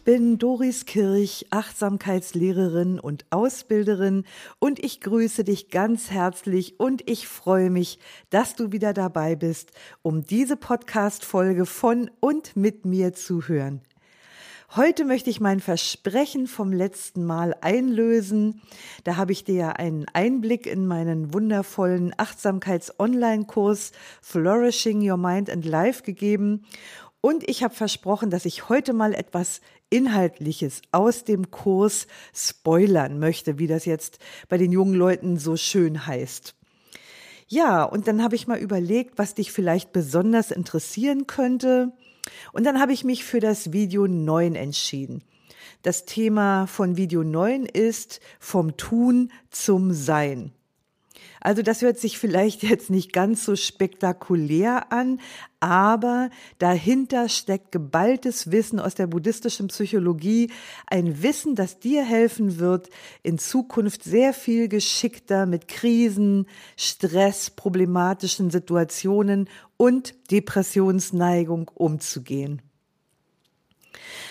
Ich bin Doris Kirch, Achtsamkeitslehrerin und Ausbilderin und ich grüße dich ganz herzlich und ich freue mich, dass du wieder dabei bist, um diese Podcast-Folge von und mit mir zu hören. Heute möchte ich mein Versprechen vom letzten Mal einlösen. Da habe ich dir ja einen Einblick in meinen wundervollen Achtsamkeits-Online-Kurs Flourishing Your Mind and Life gegeben. Und ich habe versprochen, dass ich heute mal etwas Inhaltliches aus dem Kurs spoilern möchte, wie das jetzt bei den jungen Leuten so schön heißt. Ja, und dann habe ich mal überlegt, was dich vielleicht besonders interessieren könnte. Und dann habe ich mich für das Video 9 entschieden. Das Thema von Video 9 ist vom Tun zum Sein. Also das hört sich vielleicht jetzt nicht ganz so spektakulär an, aber dahinter steckt geballtes Wissen aus der buddhistischen Psychologie, ein Wissen, das dir helfen wird, in Zukunft sehr viel geschickter mit Krisen, Stress, problematischen Situationen und Depressionsneigung umzugehen.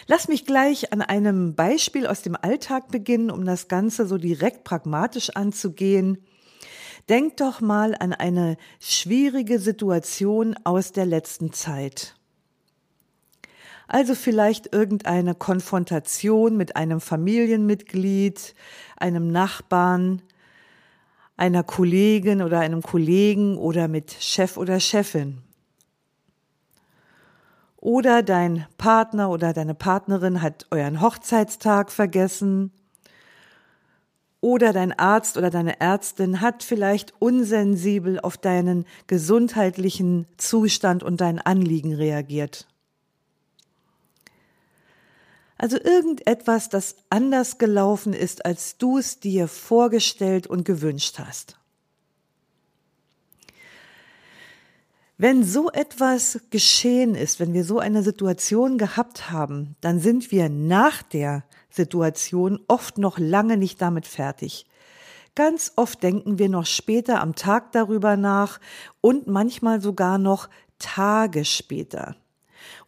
Lass mich gleich an einem Beispiel aus dem Alltag beginnen, um das Ganze so direkt pragmatisch anzugehen. Denk doch mal an eine schwierige Situation aus der letzten Zeit. Also vielleicht irgendeine Konfrontation mit einem Familienmitglied, einem Nachbarn, einer Kollegin oder einem Kollegen oder mit Chef oder Chefin. Oder dein Partner oder deine Partnerin hat euren Hochzeitstag vergessen oder dein Arzt oder deine Ärztin hat vielleicht unsensibel auf deinen gesundheitlichen Zustand und dein Anliegen reagiert. Also irgendetwas, das anders gelaufen ist, als du es dir vorgestellt und gewünscht hast. Wenn so etwas geschehen ist, wenn wir so eine Situation gehabt haben, dann sind wir nach der Situation oft noch lange nicht damit fertig. Ganz oft denken wir noch später am Tag darüber nach und manchmal sogar noch Tage später.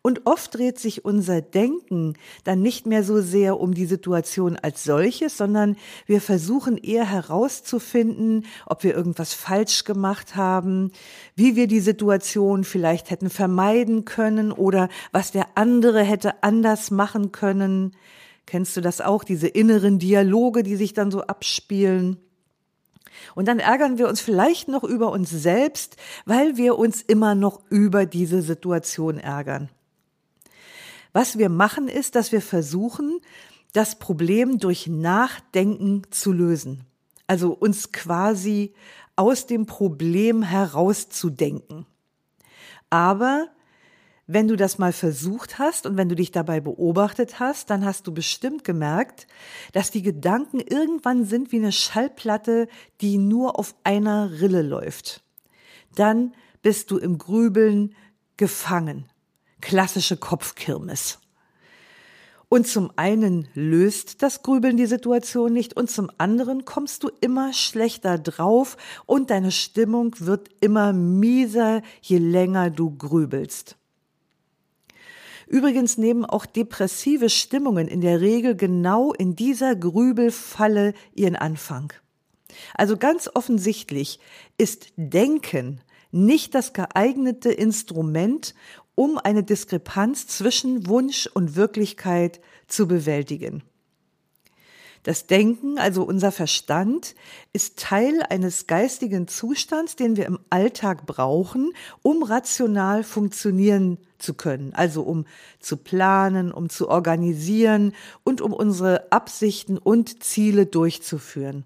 Und oft dreht sich unser Denken dann nicht mehr so sehr um die Situation als solches, sondern wir versuchen eher herauszufinden, ob wir irgendwas falsch gemacht haben, wie wir die Situation vielleicht hätten vermeiden können oder was der andere hätte anders machen können. Kennst du das auch, diese inneren Dialoge, die sich dann so abspielen? Und dann ärgern wir uns vielleicht noch über uns selbst, weil wir uns immer noch über diese Situation ärgern. Was wir machen ist, dass wir versuchen, das Problem durch Nachdenken zu lösen. Also uns quasi aus dem Problem herauszudenken. Aber wenn du das mal versucht hast und wenn du dich dabei beobachtet hast, dann hast du bestimmt gemerkt, dass die Gedanken irgendwann sind wie eine Schallplatte, die nur auf einer Rille läuft. Dann bist du im Grübeln gefangen. Klassische Kopfkirmes. Und zum einen löst das Grübeln die Situation nicht und zum anderen kommst du immer schlechter drauf und deine Stimmung wird immer mieser, je länger du grübelst. Übrigens nehmen auch depressive Stimmungen in der Regel genau in dieser Grübelfalle ihren Anfang. Also ganz offensichtlich ist Denken nicht das geeignete Instrument, um eine Diskrepanz zwischen Wunsch und Wirklichkeit zu bewältigen. Das Denken, also unser Verstand, ist Teil eines geistigen Zustands, den wir im Alltag brauchen, um rational funktionieren zu können, also um zu planen, um zu organisieren und um unsere Absichten und Ziele durchzuführen.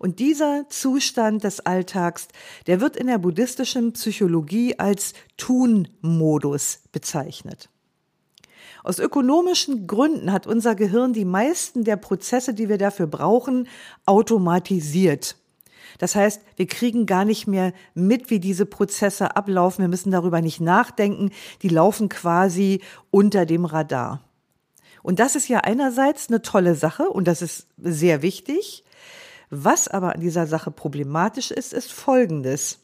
Und dieser Zustand des Alltags, der wird in der buddhistischen Psychologie als Tun-Modus bezeichnet. Aus ökonomischen Gründen hat unser Gehirn die meisten der Prozesse, die wir dafür brauchen, automatisiert. Das heißt, wir kriegen gar nicht mehr mit, wie diese Prozesse ablaufen. Wir müssen darüber nicht nachdenken. Die laufen quasi unter dem Radar. Und das ist ja einerseits eine tolle Sache und das ist sehr wichtig. Was aber an dieser Sache problematisch ist, ist Folgendes.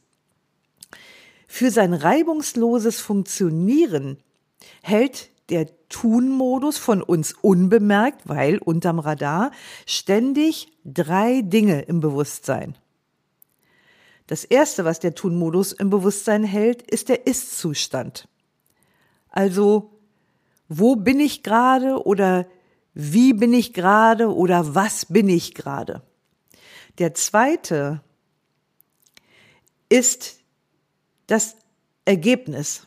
Für sein reibungsloses Funktionieren hält der Tun-Modus von uns unbemerkt, weil unterm Radar ständig drei Dinge im Bewusstsein. Das erste, was der Tun-Modus im Bewusstsein hält, ist der Ist-Zustand. Also, wo bin ich gerade oder wie bin ich gerade oder was bin ich gerade? Der zweite ist das Ergebnis.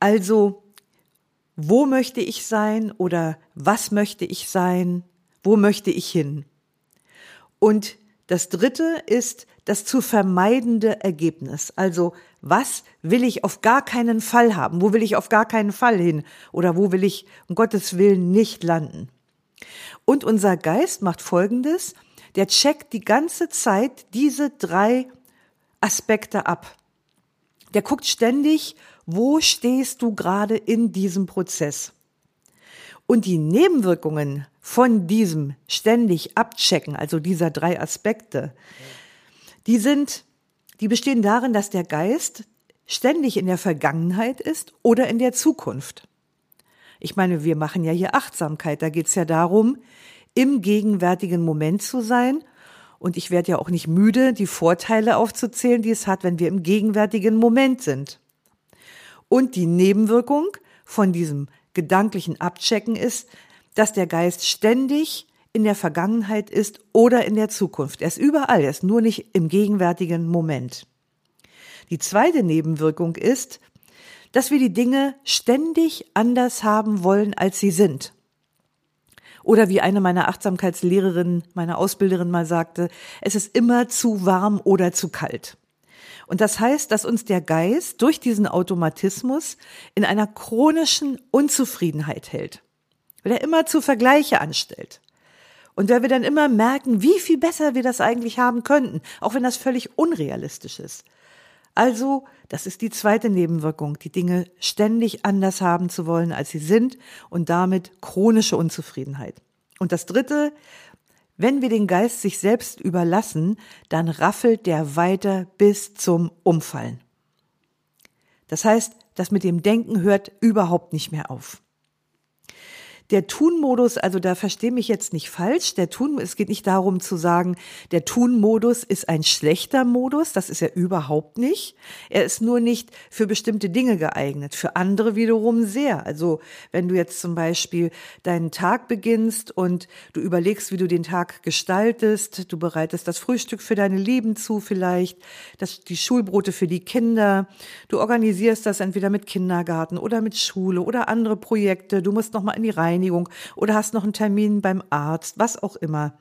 Also, wo möchte ich sein oder was möchte ich sein? Wo möchte ich hin? Und das dritte ist das zu vermeidende Ergebnis. Also, was will ich auf gar keinen Fall haben? Wo will ich auf gar keinen Fall hin? Oder wo will ich um Gottes Willen nicht landen? Und unser Geist macht Folgendes. Der checkt die ganze Zeit diese drei Aspekte ab. Der guckt ständig, wo stehst du gerade in diesem Prozess? Und die Nebenwirkungen von diesem ständig abchecken, also dieser drei Aspekte, die sind, die bestehen darin, dass der Geist ständig in der Vergangenheit ist oder in der Zukunft. Ich meine, wir machen ja hier Achtsamkeit. Da geht es ja darum, im gegenwärtigen Moment zu sein. Und ich werde ja auch nicht müde, die Vorteile aufzuzählen, die es hat, wenn wir im gegenwärtigen Moment sind. Und die Nebenwirkung von diesem gedanklichen Abchecken ist, dass der Geist ständig in der Vergangenheit ist oder in der Zukunft. Er ist überall, er ist nur nicht im gegenwärtigen Moment. Die zweite Nebenwirkung ist, dass wir die Dinge ständig anders haben wollen, als sie sind. Oder wie eine meiner Achtsamkeitslehrerinnen, meine Ausbilderin mal sagte, es ist immer zu warm oder zu kalt. Und das heißt, dass uns der Geist durch diesen Automatismus in einer chronischen Unzufriedenheit hält, weil er immer zu Vergleiche anstellt. Und weil wir dann immer merken, wie viel besser wir das eigentlich haben könnten, auch wenn das völlig unrealistisch ist. Also, das ist die zweite Nebenwirkung, die Dinge ständig anders haben zu wollen, als sie sind und damit chronische Unzufriedenheit. Und das dritte, wenn wir den Geist sich selbst überlassen, dann raffelt der weiter bis zum Umfallen. Das heißt, das mit dem Denken hört überhaupt nicht mehr auf. Der Tun-Modus, also da verstehe mich jetzt nicht falsch. Der Tun, es geht nicht darum zu sagen, der Tun-Modus ist ein schlechter Modus. Das ist er überhaupt nicht. Er ist nur nicht für bestimmte Dinge geeignet. Für andere wiederum sehr. Also wenn du jetzt zum Beispiel deinen Tag beginnst und du überlegst, wie du den Tag gestaltest, du bereitest das Frühstück für deine Lieben zu vielleicht, das, die Schulbrote für die Kinder, du organisierst das entweder mit Kindergarten oder mit Schule oder andere Projekte. Du musst noch mal in die Reinigung Reinigung oder hast noch einen Termin beim Arzt, was auch immer.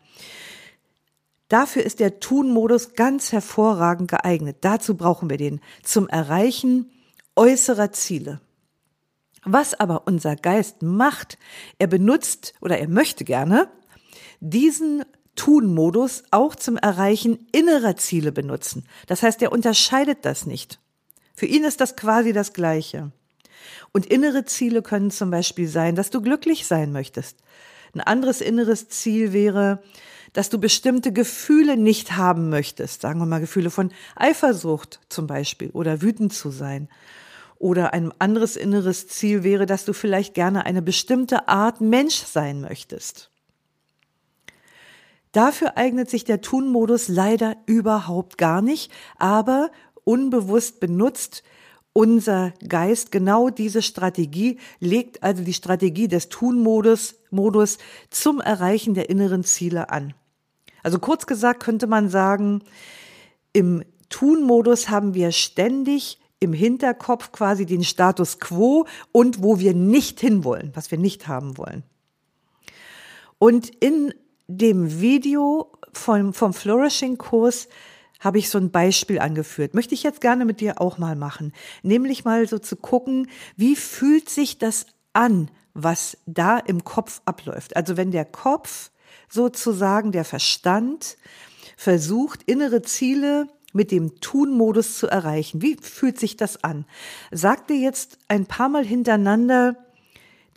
Dafür ist der Tun-Modus ganz hervorragend geeignet. Dazu brauchen wir den zum Erreichen äußerer Ziele. Was aber unser Geist macht, er benutzt oder er möchte gerne diesen Tun-Modus auch zum Erreichen innerer Ziele benutzen. Das heißt, er unterscheidet das nicht. Für ihn ist das quasi das Gleiche. Und innere Ziele können zum Beispiel sein, dass du glücklich sein möchtest. Ein anderes inneres Ziel wäre, dass du bestimmte Gefühle nicht haben möchtest. Sagen wir mal Gefühle von Eifersucht zum Beispiel oder wütend zu sein. Oder ein anderes inneres Ziel wäre, dass du vielleicht gerne eine bestimmte Art Mensch sein möchtest. Dafür eignet sich der Tun-Modus leider überhaupt gar nicht, aber unbewusst benutzt unser Geist genau diese Strategie, legt also die Strategie des Tun-Modus Modus zum Erreichen der inneren Ziele an. Also kurz gesagt könnte man sagen, im Tun-Modus haben wir ständig im Hinterkopf quasi den Status quo und wo wir nicht hinwollen, was wir nicht haben wollen. Und in dem Video vom, vom Flourishing-Kurs habe ich so ein Beispiel angeführt. Möchte ich jetzt gerne mit dir auch mal machen. Nämlich mal so zu gucken, wie fühlt sich das an, was da im Kopf abläuft. Also wenn der Kopf sozusagen, der Verstand, versucht, innere Ziele mit dem Tun-Modus zu erreichen. Wie fühlt sich das an? Sag dir jetzt ein paar Mal hintereinander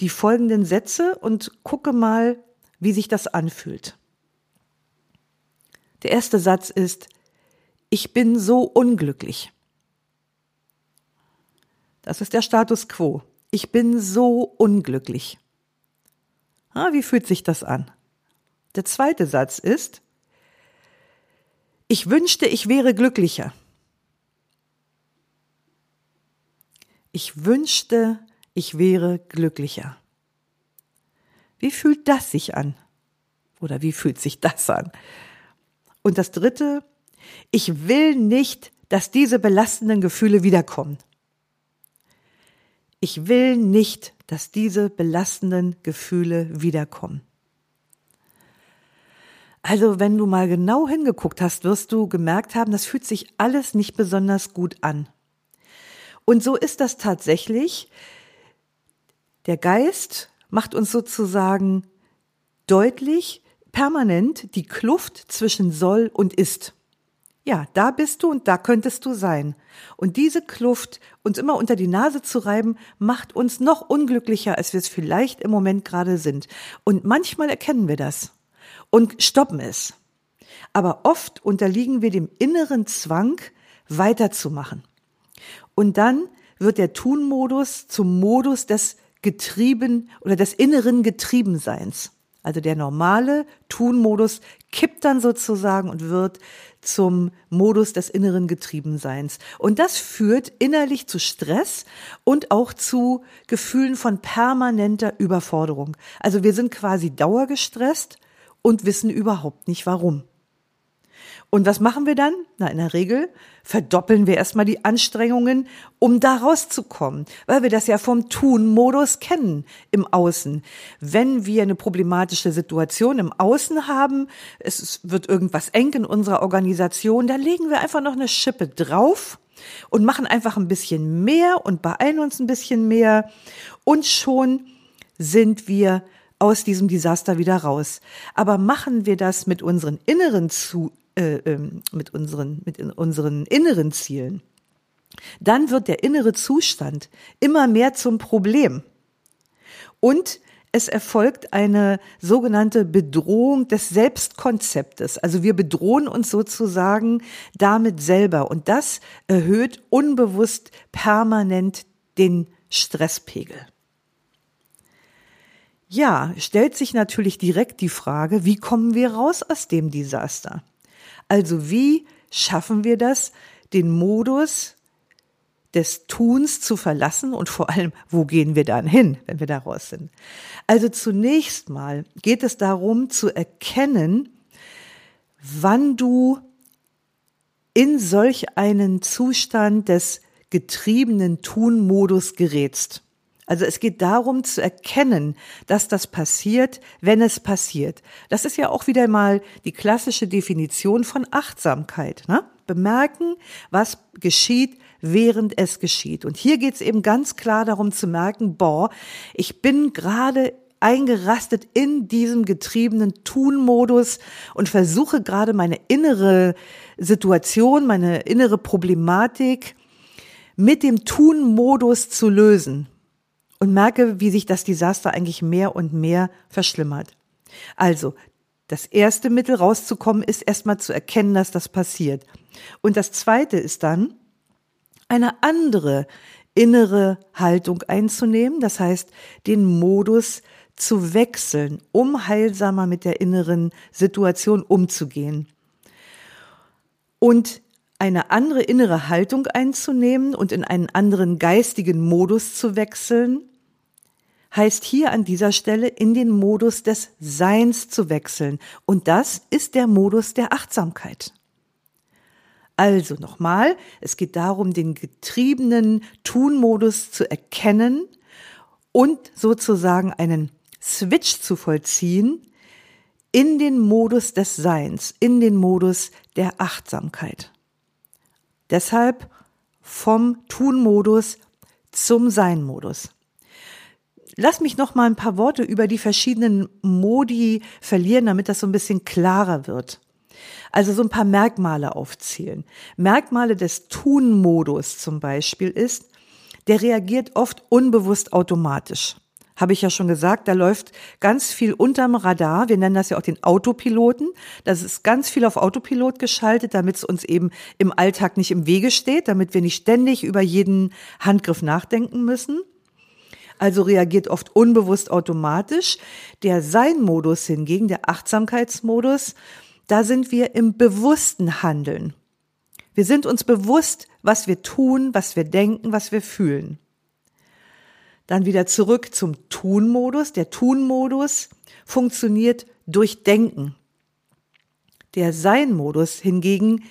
die folgenden Sätze und gucke mal, wie sich das anfühlt. Der erste Satz ist, ich bin so unglücklich. Das ist der Status quo. Ich bin so unglücklich. Ah, wie fühlt sich das an? Der zweite Satz ist, ich wünschte, ich wäre glücklicher. Ich wünschte, ich wäre glücklicher. Wie fühlt das sich an? Oder wie fühlt sich das an? Und das Dritte, ich will nicht, dass diese belastenden Gefühle wiederkommen. Ich will nicht, dass diese belastenden Gefühle wiederkommen. Also wenn du mal genau hingeguckt hast, wirst du gemerkt haben, das fühlt sich alles nicht besonders gut an. Und so ist das tatsächlich. Der Geist macht uns sozusagen deutlich, permanent die Kluft zwischen soll und ist. Ja, da bist du und da könntest du sein. Und diese Kluft uns immer unter die Nase zu reiben, macht uns noch unglücklicher, als wir es vielleicht im Moment gerade sind. Und manchmal erkennen wir das und stoppen es. Aber oft unterliegen wir dem inneren Zwang, weiterzumachen. Und dann wird der Tun-Modus zum Modus des Getrieben oder des inneren Getriebenseins. Also der normale Tun-Modus kippt dann sozusagen und wird zum Modus des inneren Getriebenseins. Und das führt innerlich zu Stress und auch zu Gefühlen von permanenter Überforderung. Also wir sind quasi dauergestresst und wissen überhaupt nicht warum. Und was machen wir dann? Na, in der Regel verdoppeln wir erstmal die Anstrengungen, um da rauszukommen, weil wir das ja vom Tun-Modus kennen im Außen. Wenn wir eine problematische Situation im Außen haben, es wird irgendwas eng in unserer Organisation, dann legen wir einfach noch eine Schippe drauf und machen einfach ein bisschen mehr und beeilen uns ein bisschen mehr und schon sind wir aus diesem Desaster wieder raus. Aber machen wir das mit unseren inneren zu, äh, ähm, mit unseren mit unseren inneren Zielen, dann wird der innere Zustand immer mehr zum Problem. Und es erfolgt eine sogenannte Bedrohung des Selbstkonzeptes. Also wir bedrohen uns sozusagen damit selber und das erhöht unbewusst permanent den Stresspegel. Ja, stellt sich natürlich direkt die Frage, wie kommen wir raus aus dem Desaster? Also wie schaffen wir das, den Modus des Tuns zu verlassen und vor allem, wo gehen wir dann hin, wenn wir da raus sind? Also zunächst mal geht es darum zu erkennen, wann du in solch einen Zustand des getriebenen Tun-Modus gerätst. Also es geht darum zu erkennen, dass das passiert, wenn es passiert. Das ist ja auch wieder mal die klassische Definition von Achtsamkeit. Ne? Bemerken, was geschieht, während es geschieht. Und hier geht es eben ganz klar darum zu merken, boah, ich bin gerade eingerastet in diesem getriebenen Tun-Modus und versuche gerade meine innere Situation, meine innere Problematik mit dem Tun-Modus zu lösen und merke, wie sich das Desaster eigentlich mehr und mehr verschlimmert. Also, das erste Mittel rauszukommen ist erstmal zu erkennen, dass das passiert. Und das zweite ist dann, eine andere innere Haltung einzunehmen, das heißt, den Modus zu wechseln, um heilsamer mit der inneren Situation umzugehen. Und eine andere innere Haltung einzunehmen und in einen anderen geistigen Modus zu wechseln, heißt hier an dieser Stelle in den Modus des Seins zu wechseln. Und das ist der Modus der Achtsamkeit. Also nochmal, es geht darum, den getriebenen Tun-Modus zu erkennen und sozusagen einen Switch zu vollziehen in den Modus des Seins, in den Modus der Achtsamkeit. Deshalb vom Tun-Modus zum Sein-Modus lass mich noch mal ein paar Worte über die verschiedenen Modi verlieren, damit das so ein bisschen klarer wird. Also so ein paar Merkmale aufzählen. Merkmale des Tun-Modus zum Beispiel ist, der reagiert oft unbewusst automatisch. Habe ich ja schon gesagt, da läuft ganz viel unterm Radar. Wir nennen das ja auch den Autopiloten. Das ist ganz viel auf Autopilot geschaltet, damit es uns eben im Alltag nicht im Wege steht, damit wir nicht ständig über jeden Handgriff nachdenken müssen. Also reagiert oft unbewusst automatisch. Der Sein-Modus hingegen, der Achtsamkeitsmodus, da sind wir im bewussten Handeln. Wir sind uns bewusst, was wir tun, was wir denken, was wir fühlen. Dann wieder zurück zum Tun-Modus. Der Tun-Modus funktioniert durch Denken. Der Sein-Modus hingegen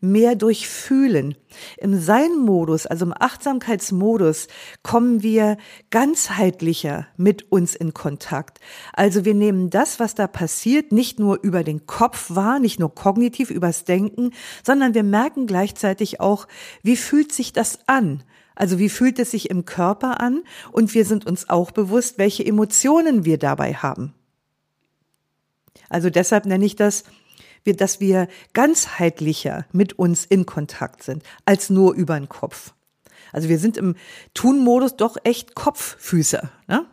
mehr durch Fühlen. Im Sein-Modus, also im Achtsamkeitsmodus, kommen wir ganzheitlicher mit uns in Kontakt. Also wir nehmen das, was da passiert, nicht nur über den Kopf wahr, nicht nur kognitiv übers Denken, sondern wir merken gleichzeitig auch, wie fühlt sich das an? Also wie fühlt es sich im Körper an? Und wir sind uns auch bewusst, welche Emotionen wir dabei haben. Also deshalb nenne ich das, dass wir ganzheitlicher mit uns in Kontakt sind, als nur über den Kopf. Also wir sind im Tun-Modus doch echt Kopffüßer. Ne?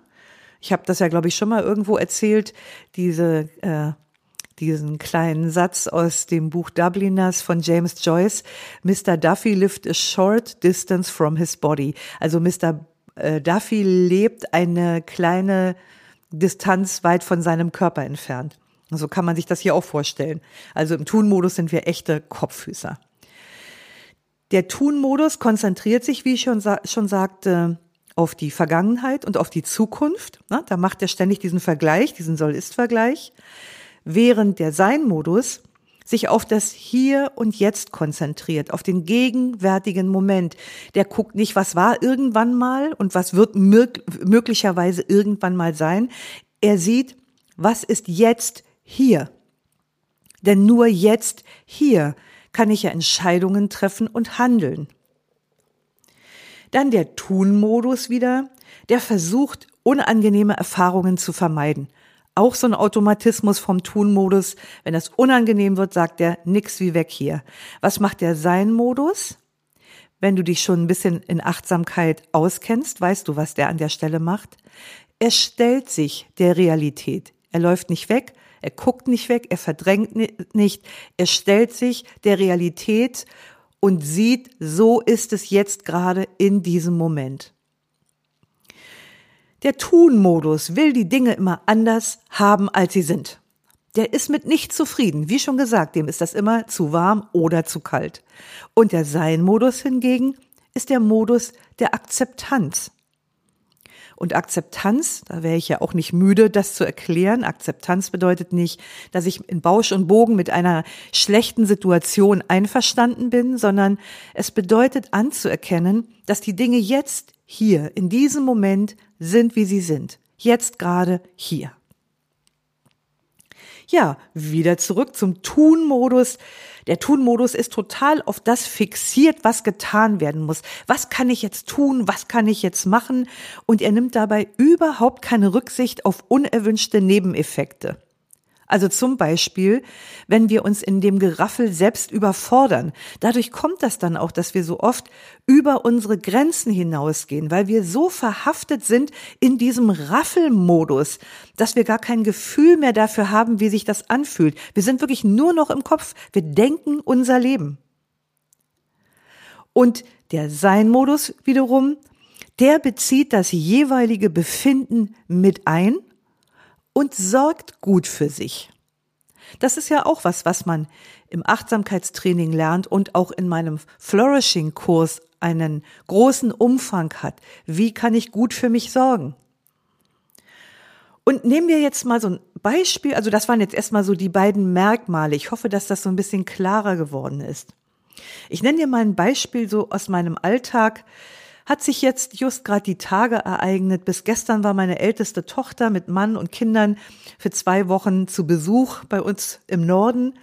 Ich habe das ja, glaube ich, schon mal irgendwo erzählt, diese äh, diesen kleinen Satz aus dem Buch Dubliners von James Joyce. Mr. Duffy lived a short distance from his body. Also Mr. Äh, Duffy lebt eine kleine Distanz weit von seinem Körper entfernt. So kann man sich das hier auch vorstellen. Also im Tun-Modus sind wir echte Kopffüßer. Der Tun-Modus konzentriert sich, wie ich schon, schon sagte, auf die Vergangenheit und auf die Zukunft. Da macht er ständig diesen Vergleich, diesen Soll-Ist-Vergleich während der Sein-Modus sich auf das Hier und Jetzt konzentriert, auf den gegenwärtigen Moment. Der guckt nicht, was war irgendwann mal und was wird möglicherweise irgendwann mal sein. Er sieht, was ist jetzt hier. Denn nur jetzt hier kann ich ja Entscheidungen treffen und handeln. Dann der Tun-Modus wieder, der versucht, unangenehme Erfahrungen zu vermeiden auch so ein Automatismus vom Tun-Modus. Wenn das unangenehm wird, sagt er, nix wie weg hier. Was macht der Sein-Modus? Wenn du dich schon ein bisschen in Achtsamkeit auskennst, weißt du, was der an der Stelle macht? Er stellt sich der Realität. Er läuft nicht weg, er guckt nicht weg, er verdrängt nicht, er stellt sich der Realität und sieht, so ist es jetzt gerade in diesem Moment. Der Tun-Modus will die Dinge immer anders haben, als sie sind. Der ist mit nicht zufrieden. Wie schon gesagt, dem ist das immer zu warm oder zu kalt. Und der Sein-Modus hingegen ist der Modus der Akzeptanz. Und Akzeptanz, da wäre ich ja auch nicht müde, das zu erklären. Akzeptanz bedeutet nicht, dass ich in Bausch und Bogen mit einer schlechten Situation einverstanden bin, sondern es bedeutet anzuerkennen, dass die Dinge jetzt hier, in diesem Moment sind, wie sie sind. Jetzt gerade hier. Ja, wieder zurück zum Tun-Modus. Der Tun-Modus ist total auf das fixiert, was getan werden muss. Was kann ich jetzt tun? Was kann ich jetzt machen? Und er nimmt dabei überhaupt keine Rücksicht auf unerwünschte Nebeneffekte. Also zum Beispiel, wenn wir uns in dem Geraffel selbst überfordern. Dadurch kommt das dann auch, dass wir so oft über unsere Grenzen hinausgehen, weil wir so verhaftet sind in diesem Raffelmodus, dass wir gar kein Gefühl mehr dafür haben, wie sich das anfühlt. Wir sind wirklich nur noch im Kopf. Wir denken unser Leben. Und der Sein-Modus wiederum, der bezieht das jeweilige Befinden mit ein und sorgt gut für sich. Das ist ja auch was, was man im Achtsamkeitstraining lernt und auch in meinem Flourishing-Kurs einen großen Umfang hat. Wie kann ich gut für mich sorgen? Und nehmen wir jetzt mal so ein Beispiel, also das waren jetzt erstmal so die beiden Merkmale. Ich hoffe, dass das so ein bisschen klarer geworden ist. Ich nenne dir mal ein Beispiel so aus meinem Alltag, hat sich jetzt just gerade die Tage ereignet. Bis gestern war meine älteste Tochter mit Mann und Kindern für zwei Wochen zu Besuch bei uns im Norden.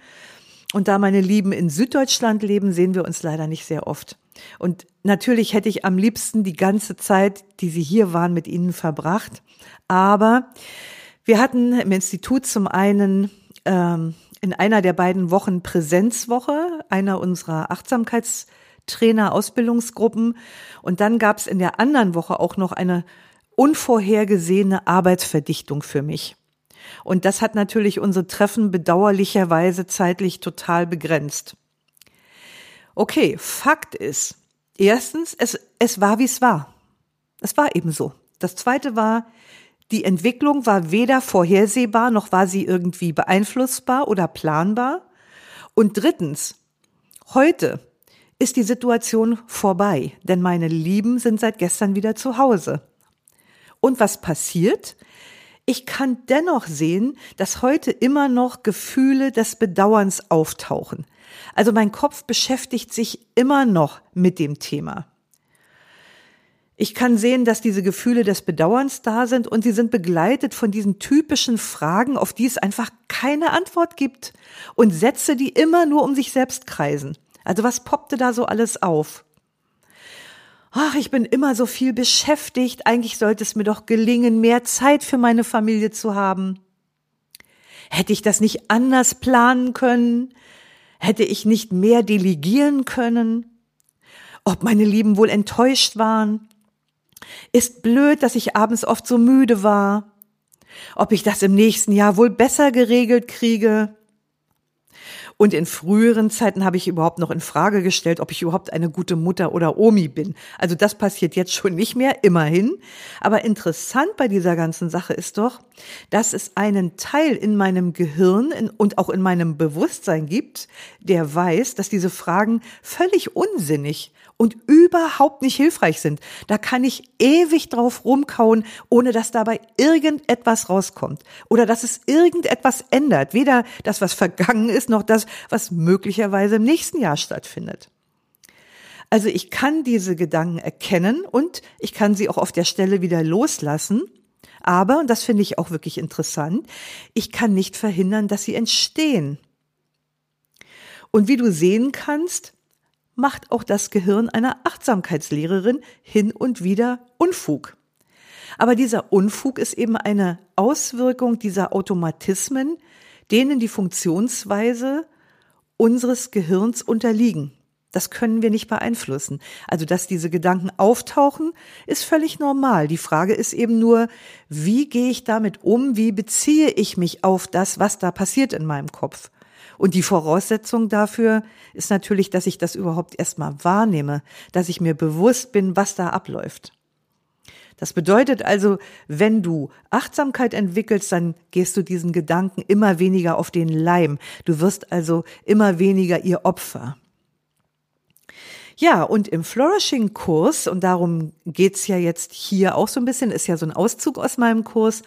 Und da meine Lieben in Süddeutschland leben, sehen wir uns leider nicht sehr oft. Und natürlich hätte ich am liebsten die ganze Zeit, die sie hier waren, mit ihnen verbracht. Aber wir hatten im Institut zum einen ähm, in einer der beiden Wochen Präsenzwoche, einer unserer Achtsamkeitstrainer Ausbildungsgruppen. Und dann gab es in der anderen Woche auch noch eine unvorhergesehene Arbeitsverdichtung für mich. Und das hat natürlich unsere Treffen bedauerlicherweise zeitlich total begrenzt. Okay, Fakt ist, erstens, es, es war, wie es war. Es war eben so. Das zweite war, die Entwicklung war weder vorhersehbar noch war sie irgendwie beeinflussbar oder planbar. Und drittens, heute ist die Situation vorbei, denn meine Lieben sind seit gestern wieder zu Hause. Und was passiert? Ich kann dennoch sehen, dass heute immer noch Gefühle des Bedauerns auftauchen. Also mein Kopf beschäftigt sich immer noch mit dem Thema. Ich kann sehen, dass diese Gefühle des Bedauerns da sind und sie sind begleitet von diesen typischen Fragen, auf die es einfach keine Antwort gibt und Sätze, die immer nur um sich selbst kreisen. Also was poppte da so alles auf? Ach, ich bin immer so viel beschäftigt, eigentlich sollte es mir doch gelingen, mehr Zeit für meine Familie zu haben. Hätte ich das nicht anders planen können? Hätte ich nicht mehr delegieren können? Ob meine Lieben wohl enttäuscht waren? Ist blöd, dass ich abends oft so müde war. Ob ich das im nächsten Jahr wohl besser geregelt kriege. Und in früheren Zeiten habe ich überhaupt noch in Frage gestellt, ob ich überhaupt eine gute Mutter oder Omi bin. Also das passiert jetzt schon nicht mehr, immerhin. Aber interessant bei dieser ganzen Sache ist doch, dass es einen Teil in meinem Gehirn und auch in meinem Bewusstsein gibt, der weiß, dass diese Fragen völlig unsinnig und überhaupt nicht hilfreich sind. Da kann ich ewig drauf rumkauen, ohne dass dabei irgendetwas rauskommt oder dass es irgendetwas ändert. Weder das, was vergangen ist, noch das, was möglicherweise im nächsten Jahr stattfindet. Also ich kann diese Gedanken erkennen und ich kann sie auch auf der Stelle wieder loslassen. Aber, und das finde ich auch wirklich interessant, ich kann nicht verhindern, dass sie entstehen. Und wie du sehen kannst, macht auch das Gehirn einer Achtsamkeitslehrerin hin und wieder Unfug. Aber dieser Unfug ist eben eine Auswirkung dieser Automatismen, denen die Funktionsweise unseres Gehirns unterliegen. Das können wir nicht beeinflussen. Also, dass diese Gedanken auftauchen, ist völlig normal. Die Frage ist eben nur, wie gehe ich damit um? Wie beziehe ich mich auf das, was da passiert in meinem Kopf? Und die Voraussetzung dafür ist natürlich, dass ich das überhaupt erstmal wahrnehme, dass ich mir bewusst bin, was da abläuft. Das bedeutet also, wenn du Achtsamkeit entwickelst, dann gehst du diesen Gedanken immer weniger auf den Leim. Du wirst also immer weniger ihr Opfer. Ja, und im Flourishing-Kurs, und darum geht's ja jetzt hier auch so ein bisschen, ist ja so ein Auszug aus meinem Kurs,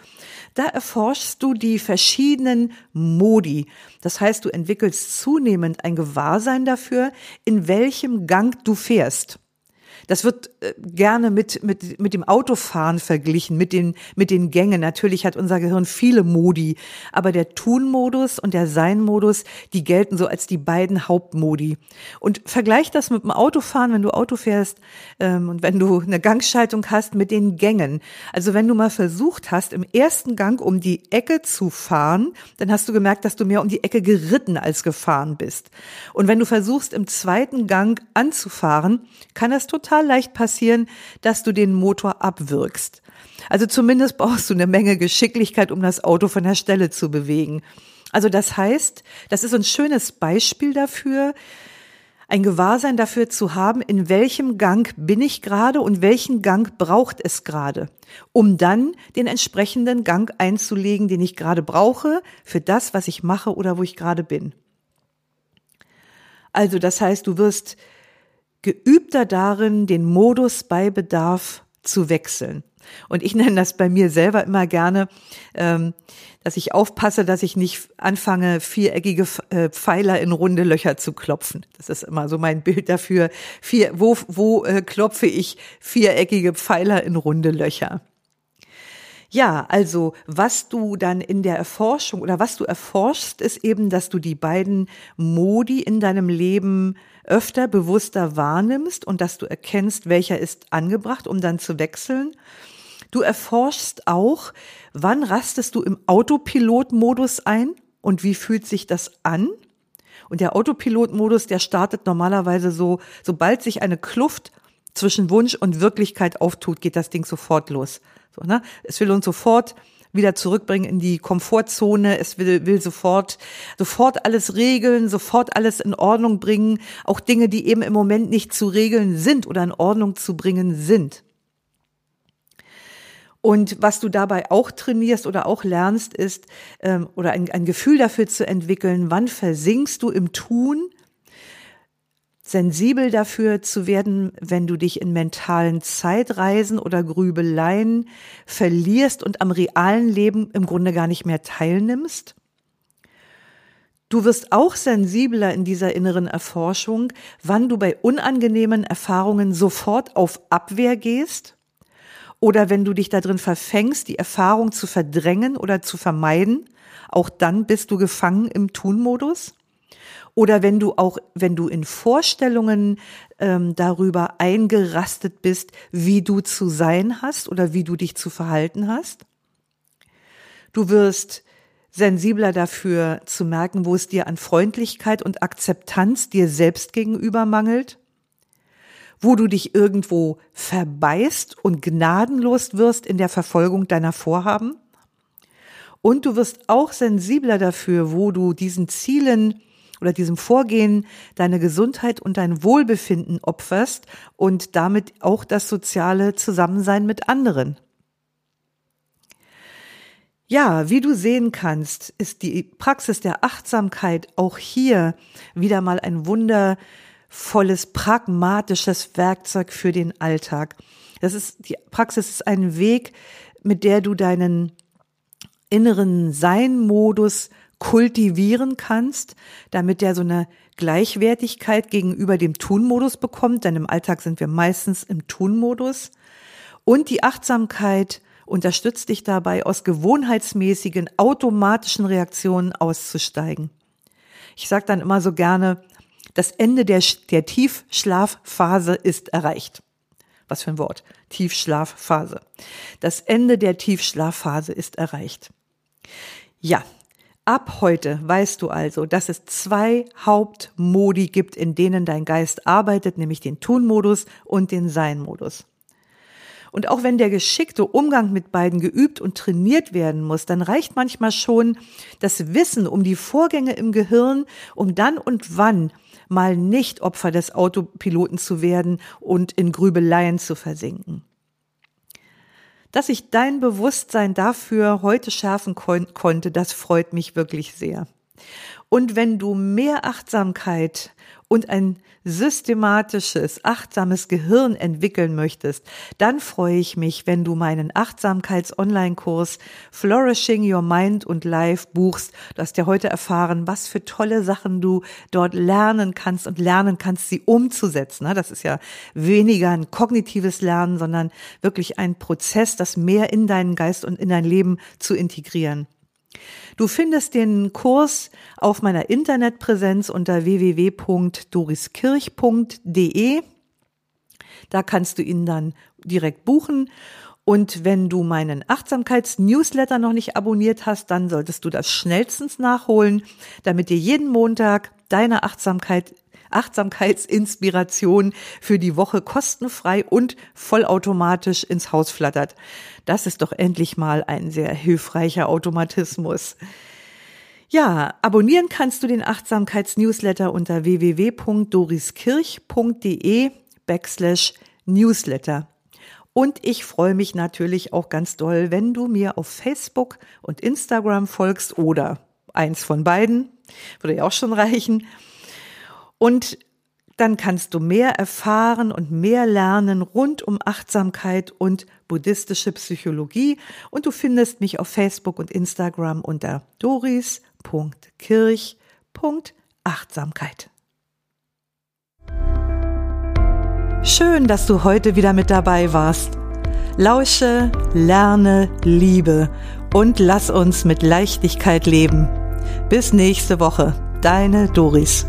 da erforschst du die verschiedenen Modi. Das heißt, du entwickelst zunehmend ein Gewahrsein dafür, in welchem Gang du fährst. Das wird äh, gerne mit, mit, mit dem Autofahren verglichen, mit den, mit den Gängen. Natürlich hat unser Gehirn viele Modi, aber der Tun-Modus und der Sein-Modus, die gelten so als die beiden Hauptmodi. Und vergleich das mit dem Autofahren, wenn du Auto fährst ähm, und wenn du eine Gangschaltung hast mit den Gängen. Also wenn du mal versucht hast, im ersten Gang um die Ecke zu fahren, dann hast du gemerkt, dass du mehr um die Ecke geritten als gefahren bist. Und wenn du versuchst, im zweiten Gang anzufahren, kann das total total leicht passieren, dass du den Motor abwirkst. Also zumindest brauchst du eine Menge Geschicklichkeit, um das Auto von der Stelle zu bewegen. Also das heißt, das ist ein schönes Beispiel dafür, ein Gewahrsein dafür zu haben, in welchem Gang bin ich gerade und welchen Gang braucht es gerade, um dann den entsprechenden Gang einzulegen, den ich gerade brauche für das, was ich mache oder wo ich gerade bin. Also das heißt, du wirst geübter darin, den Modus bei Bedarf zu wechseln. Und ich nenne das bei mir selber immer gerne, ähm, dass ich aufpasse, dass ich nicht anfange, viereckige äh, Pfeiler in runde Löcher zu klopfen. Das ist immer so mein Bild dafür. Wo wo äh, klopfe ich viereckige Pfeiler in runde Löcher? Ja, also was du dann in der Erforschung oder was du erforschst, ist eben, dass du die beiden Modi in deinem Leben öfter bewusster wahrnimmst und dass du erkennst, welcher ist angebracht, um dann zu wechseln. Du erforschst auch, wann rastest du im Autopilot-Modus ein und wie fühlt sich das an? Und der Autopilot-Modus, der startet normalerweise so, sobald sich eine Kluft zwischen Wunsch und Wirklichkeit auftut, geht das Ding sofort los. So, ne? Es will uns sofort wieder zurückbringen in die Komfortzone. Es will, will sofort, sofort alles regeln, sofort alles in Ordnung bringen. Auch Dinge, die eben im Moment nicht zu regeln sind oder in Ordnung zu bringen sind. Und was du dabei auch trainierst oder auch lernst, ist, ähm, oder ein, ein Gefühl dafür zu entwickeln, wann versinkst du im Tun sensibel dafür zu werden, wenn du dich in mentalen Zeitreisen oder Grübeleien verlierst und am realen Leben im Grunde gar nicht mehr teilnimmst? Du wirst auch sensibler in dieser inneren Erforschung, wann du bei unangenehmen Erfahrungen sofort auf Abwehr gehst oder wenn du dich darin verfängst, die Erfahrung zu verdrängen oder zu vermeiden, auch dann bist du gefangen im Tunmodus. Oder wenn du auch, wenn du in Vorstellungen ähm, darüber eingerastet bist, wie du zu sein hast oder wie du dich zu verhalten hast. Du wirst sensibler dafür zu merken, wo es dir an Freundlichkeit und Akzeptanz dir selbst gegenüber mangelt, wo du dich irgendwo verbeißt und gnadenlos wirst in der Verfolgung deiner Vorhaben. Und du wirst auch sensibler dafür, wo du diesen Zielen oder diesem Vorgehen deine Gesundheit und dein Wohlbefinden opferst und damit auch das soziale Zusammensein mit anderen. Ja, wie du sehen kannst, ist die Praxis der Achtsamkeit auch hier wieder mal ein wundervolles, pragmatisches Werkzeug für den Alltag. Das ist, die Praxis ist ein Weg, mit der du deinen inneren Sein-Modus kultivieren kannst, damit der so eine Gleichwertigkeit gegenüber dem Tun-Modus bekommt, denn im Alltag sind wir meistens im Tun-Modus. Und die Achtsamkeit unterstützt dich dabei, aus gewohnheitsmäßigen, automatischen Reaktionen auszusteigen. Ich sage dann immer so gerne, das Ende der, der Tiefschlafphase ist erreicht. Was für ein Wort. Tiefschlafphase. Das Ende der Tiefschlafphase ist erreicht. Ja, Ab heute weißt du also, dass es zwei Hauptmodi gibt, in denen dein Geist arbeitet, nämlich den Tun-Modus und den Sein-Modus. Und auch wenn der geschickte Umgang mit beiden geübt und trainiert werden muss, dann reicht manchmal schon das Wissen um die Vorgänge im Gehirn, um dann und wann mal nicht Opfer des Autopiloten zu werden und in Grübeleien zu versinken. Dass ich dein Bewusstsein dafür heute schärfen kon konnte, das freut mich wirklich sehr. Und wenn du mehr Achtsamkeit und ein systematisches, achtsames Gehirn entwickeln möchtest, dann freue ich mich, wenn du meinen Achtsamkeits-Online-Kurs Flourishing Your Mind und Life buchst. Du hast ja heute erfahren, was für tolle Sachen du dort lernen kannst und lernen kannst, sie umzusetzen. Ne? Das ist ja weniger ein kognitives Lernen, sondern wirklich ein Prozess, das mehr in deinen Geist und in dein Leben zu integrieren. Du findest den Kurs auf meiner Internetpräsenz unter www.doriskirch.de. Da kannst du ihn dann direkt buchen. Und wenn du meinen Achtsamkeits-Newsletter noch nicht abonniert hast, dann solltest du das schnellstens nachholen, damit dir jeden Montag deine Achtsamkeit Achtsamkeitsinspiration für die Woche kostenfrei und vollautomatisch ins Haus flattert. Das ist doch endlich mal ein sehr hilfreicher Automatismus. Ja, abonnieren kannst du den Achtsamkeitsnewsletter unter www.doriskirch.de backslash Newsletter. Und ich freue mich natürlich auch ganz doll, wenn du mir auf Facebook und Instagram folgst oder eins von beiden, würde ja auch schon reichen. Und dann kannst du mehr erfahren und mehr lernen rund um Achtsamkeit und buddhistische Psychologie. Und du findest mich auf Facebook und Instagram unter doris.kirch.achtsamkeit. Schön, dass du heute wieder mit dabei warst. Lausche, lerne, liebe und lass uns mit Leichtigkeit leben. Bis nächste Woche, deine Doris.